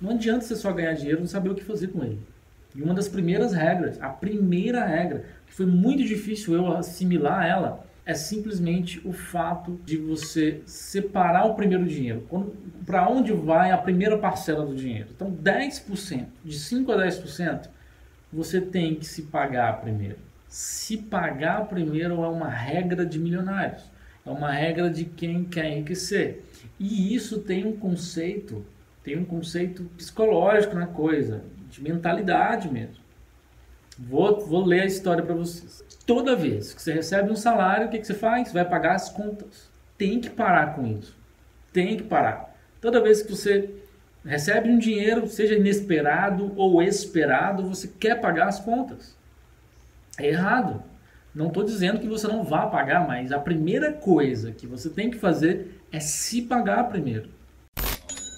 Não adianta você só ganhar dinheiro e não saber o que fazer com ele. E uma das primeiras regras, a primeira regra, que foi muito difícil eu assimilar ela, é simplesmente o fato de você separar o primeiro dinheiro. Para onde vai a primeira parcela do dinheiro? Então, 10%, de 5 a 10%, você tem que se pagar primeiro. Se pagar primeiro é uma regra de milionários, é uma regra de quem quer enriquecer. E isso tem um conceito, tem um conceito psicológico na coisa, de mentalidade mesmo. Vou, vou ler a história para vocês. Toda vez que você recebe um salário, o que, que você faz? Vai pagar as contas. Tem que parar com isso. Tem que parar. Toda vez que você recebe um dinheiro, seja inesperado ou esperado, você quer pagar as contas. É errado. Não estou dizendo que você não vá pagar, mas a primeira coisa que você tem que fazer é se pagar primeiro.